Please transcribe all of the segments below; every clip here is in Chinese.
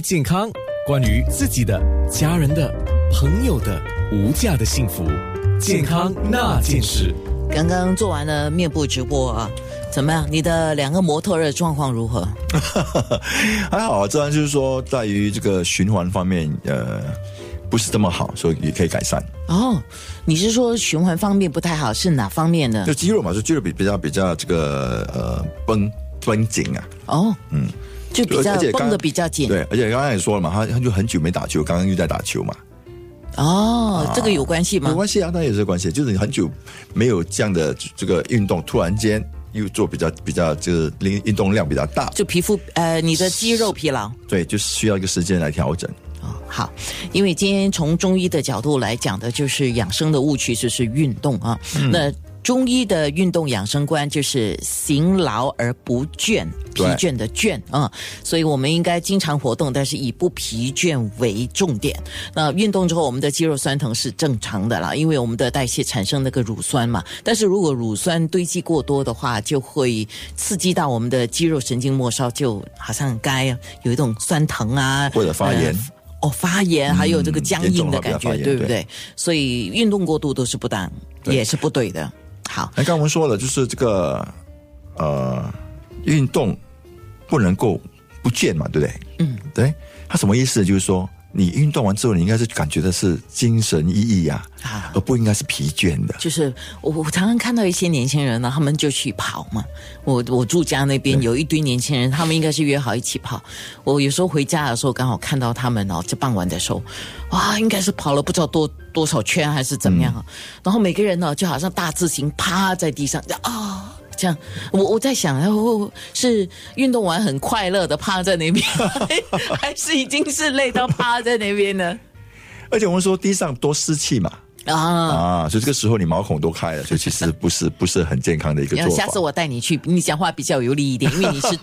健康，关于自己的、家人的、朋友的无价的幸福，健康那件事。刚刚做完了面部直播啊，怎么样？你的两个模特的状况如何？还好啊，这样就是说，在于这个循环方面，呃，不是这么好，所以也可以改善。哦，你是说循环方面不太好，是哪方面呢就？肌肉嘛，就肌肉比比较比较这个呃绷绷紧啊。哦，嗯，就比较绷得比较紧。对，而且刚刚也说了嘛，他他就很久没打球，刚刚又在打球嘛，哦，这个有关系吗？有关系啊，当然也是关系，就是你很久没有这样的这个运动，突然间又做比较比较就是运运动量比较大，就皮肤呃，你的肌肉疲劳。对，就是需要一个时间来调整。哦，好，因为今天从中医的角度来讲的，就是养生的误区就是运动啊。嗯那中医的运动养生观就是行劳而不倦，疲倦的倦啊、所以我们应该经常活动，但是以不疲倦为重点。那运动之后，我们的肌肉酸疼是正常的啦，因为我们的代谢产生那个乳酸嘛。但是如果乳酸堆积过多的话，就会刺激到我们的肌肉神经末梢，就好像该有一种酸疼啊，或者发炎呃哦，发炎还有这个嗯僵硬的感觉，对不对？所以运动过度都是不当，也是不对的。好，那刚刚我们说了，就是这个呃，运动不能够不倦嘛，对不对？嗯，对。他什么意思？就是说，你运动完之后，你应该是感觉的是精神奕奕呀、啊而不应该是疲倦的。就是我我常常看到一些年轻人呢，他们就去跑嘛。我我住家那边有一堆年轻人，他们应该是约好一起跑。我有时候回家的时候，刚好看到他们哦，这傍晚的时候，哇，应该是跑了不知道多多少圈还是怎么样啊。然后每个人呢，就好像大字形趴在地上啊。这样，我我在想，然后是运动完很快乐的趴在那边，还是已经是累到趴在那边呢？而且我们说地上多湿气嘛，啊，啊，所以这个时候你毛孔都开了，所以其实 不是不是很健康的一个做法。下次我带你去，你讲话比较有力一点，因为你是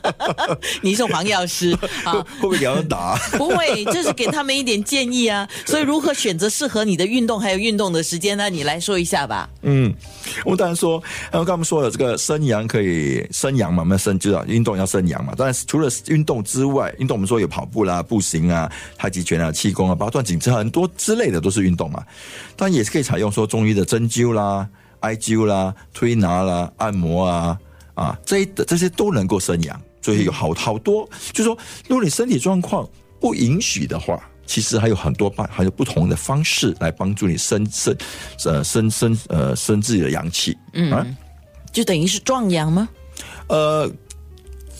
你是黄药师 啊，会不会给他们打？不会，就是给他们一点建议啊。所以如何选择适合你的运动还有运动的时间呢？你来说一下吧。嗯，我们当然说，呃，刚刚我们说了，这个生阳可以生阳嘛，我们生就要运动要生阳嘛。当然，除了运动之外，运动我们说有跑步啦、步行啊、太极拳啊、气功啊、八段锦这很多之类的都是运动嘛。当然也是可以采用说中医的针灸啦、艾灸啦、推拿啦、按摩啊啊这一这些都能够生阳，所以有好好多，就是说，如果你身体状况不允许的话。其实还有很多办，还有不同的方式来帮助你生生，呃生生呃生自己的阳气。嗯啊，就等于是壮阳吗？呃，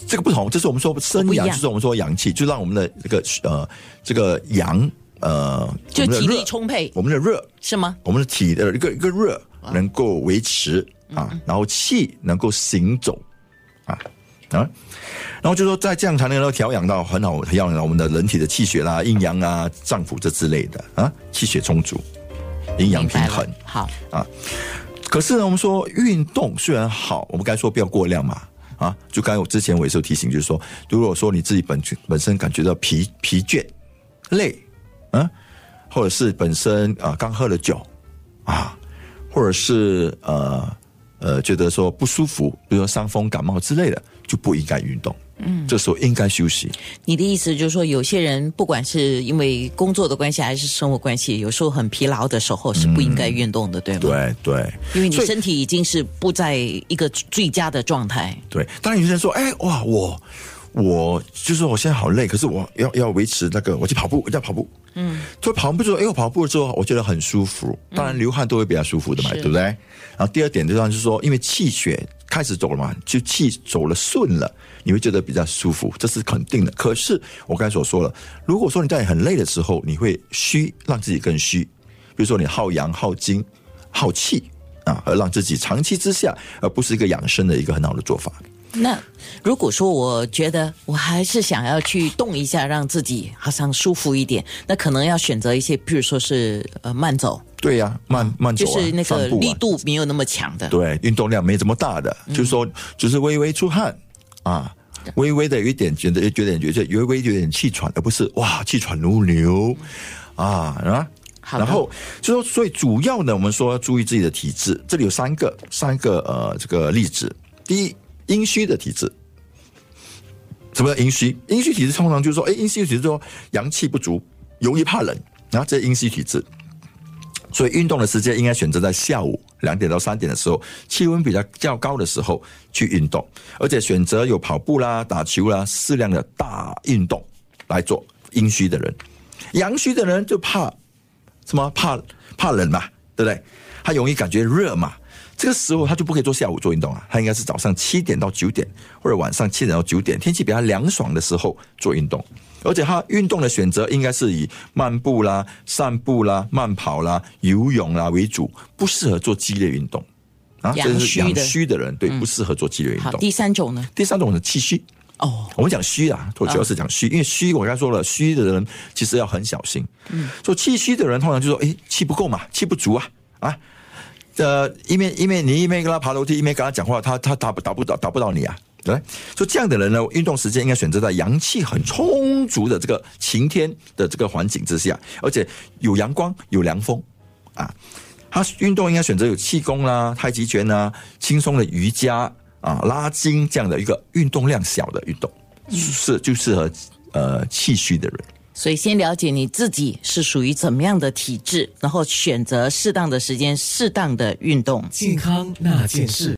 这个不同，这是我们说生阳，就是我们说阳气，就让我们的这个呃这个阳呃就体力充沛我们的热，是吗？我们的体的一个一个热能够维持嗯啊，然后气能够行走啊啊，然后就说在这样才能够调养到很好，调养到我们的人体的气血啦、阴阳啊、脏腑这之类的啊，气血充足，阴阳平衡。好啊，可是呢，我们说运动虽然好，我们该说不要过量嘛。啊，就刚才我之前我也是有提醒，就是说，如果说你自己本本身感觉到疲疲倦、累，啊，或者是本身啊刚喝了酒，啊，或者是呃呃觉得说不舒服，比如说伤风感冒之类的，就不应该运动。嗯，这时候应该休息。你的意思就是说，有些人不管是因为工作的关系还是生活关系，有时候很疲劳的时候是不应该运动的，对吗？对对，因为你身体已经是不在一个最佳的状态。对，当然有些人说，哎，哇，我我就是我现在好累，可是我要要维持那个，我去跑步，我要跑步，嗯，就跑步之后，哎，我跑步之后，我觉得很舒服，当然流汗都会比较舒服的嘛，是对不对？然后第二点就是说，因为气血开始走了嘛，就气走了顺了，你会觉得比较舒服，这是肯定的。可是我刚才所说了，如果说你在很累的时候，你会虚，让自己更虚，比如说你耗阳、耗精、耗气啊，而让自己长期之下，而不是一个养生的一个很好的做法。那如果说我觉得我还是想要去动一下，让自己好像舒服一点，那可能要选择一些，比如说是呃慢走，对呀、慢慢走、啊，就是那个力度没有那么强的。对，运动量没这么大的，嗯就是说，只是微微出汗啊，微微的有一点觉得，有点觉得微微有点气喘，而不是哇气喘如牛啊啊。好然后就说，所以主要呢，我们说要注意自己的体质，这里有三个三个呃这个例子。第一，阴虚的体质，什么叫阴虚？阴虚体质通常就是说，哎，阴虚体质说阳气不足，容易怕冷，然后这阴虚体质。所以运动的时间应该选择在下午两点到三点的时候，气温比较较高的时候去运动，而且选择有跑步啦、打球啦、适量的大运动来做。阴虚的人，阳虚的人就怕什么？怕怕冷嘛，对不对？他容易感觉热嘛，这个时候他就不可以做下午做运动啊，他应该是早上七点到九点，或者晚上七点到九点，天气比较凉爽的时候做运动。而且他运动的选择应该是以漫步啦、散步啦、慢跑啦、游泳啦为主，不适合做激烈运动啊。这是阳虚的人，对，不适合做激烈运动。第三种呢？第三种是气虚哦。我们讲虚啊，我主要是讲虚，因为虚我刚才说了，虚的人其实要很小心。嗯，说气虚的人通常就说，哎，气不够嘛，气不足啊啊。呃，一面一面你一面跟他爬楼梯，一面跟他讲话，他他打不打不到打不到你啊。对，所以这样的人呢，运动时间应该选择在阳气很充足的这个晴天的这个环境之下，而且有阳光、有凉风啊。他运动应该选择有气功啦、太极拳啊、轻松的瑜伽啊、拉筋这样的一个运动量小的运动，是就适合呃气虚的人。所以先了解你自己是属于怎么样的体质，然后选择适当的时间、适当的运动，健康那件事。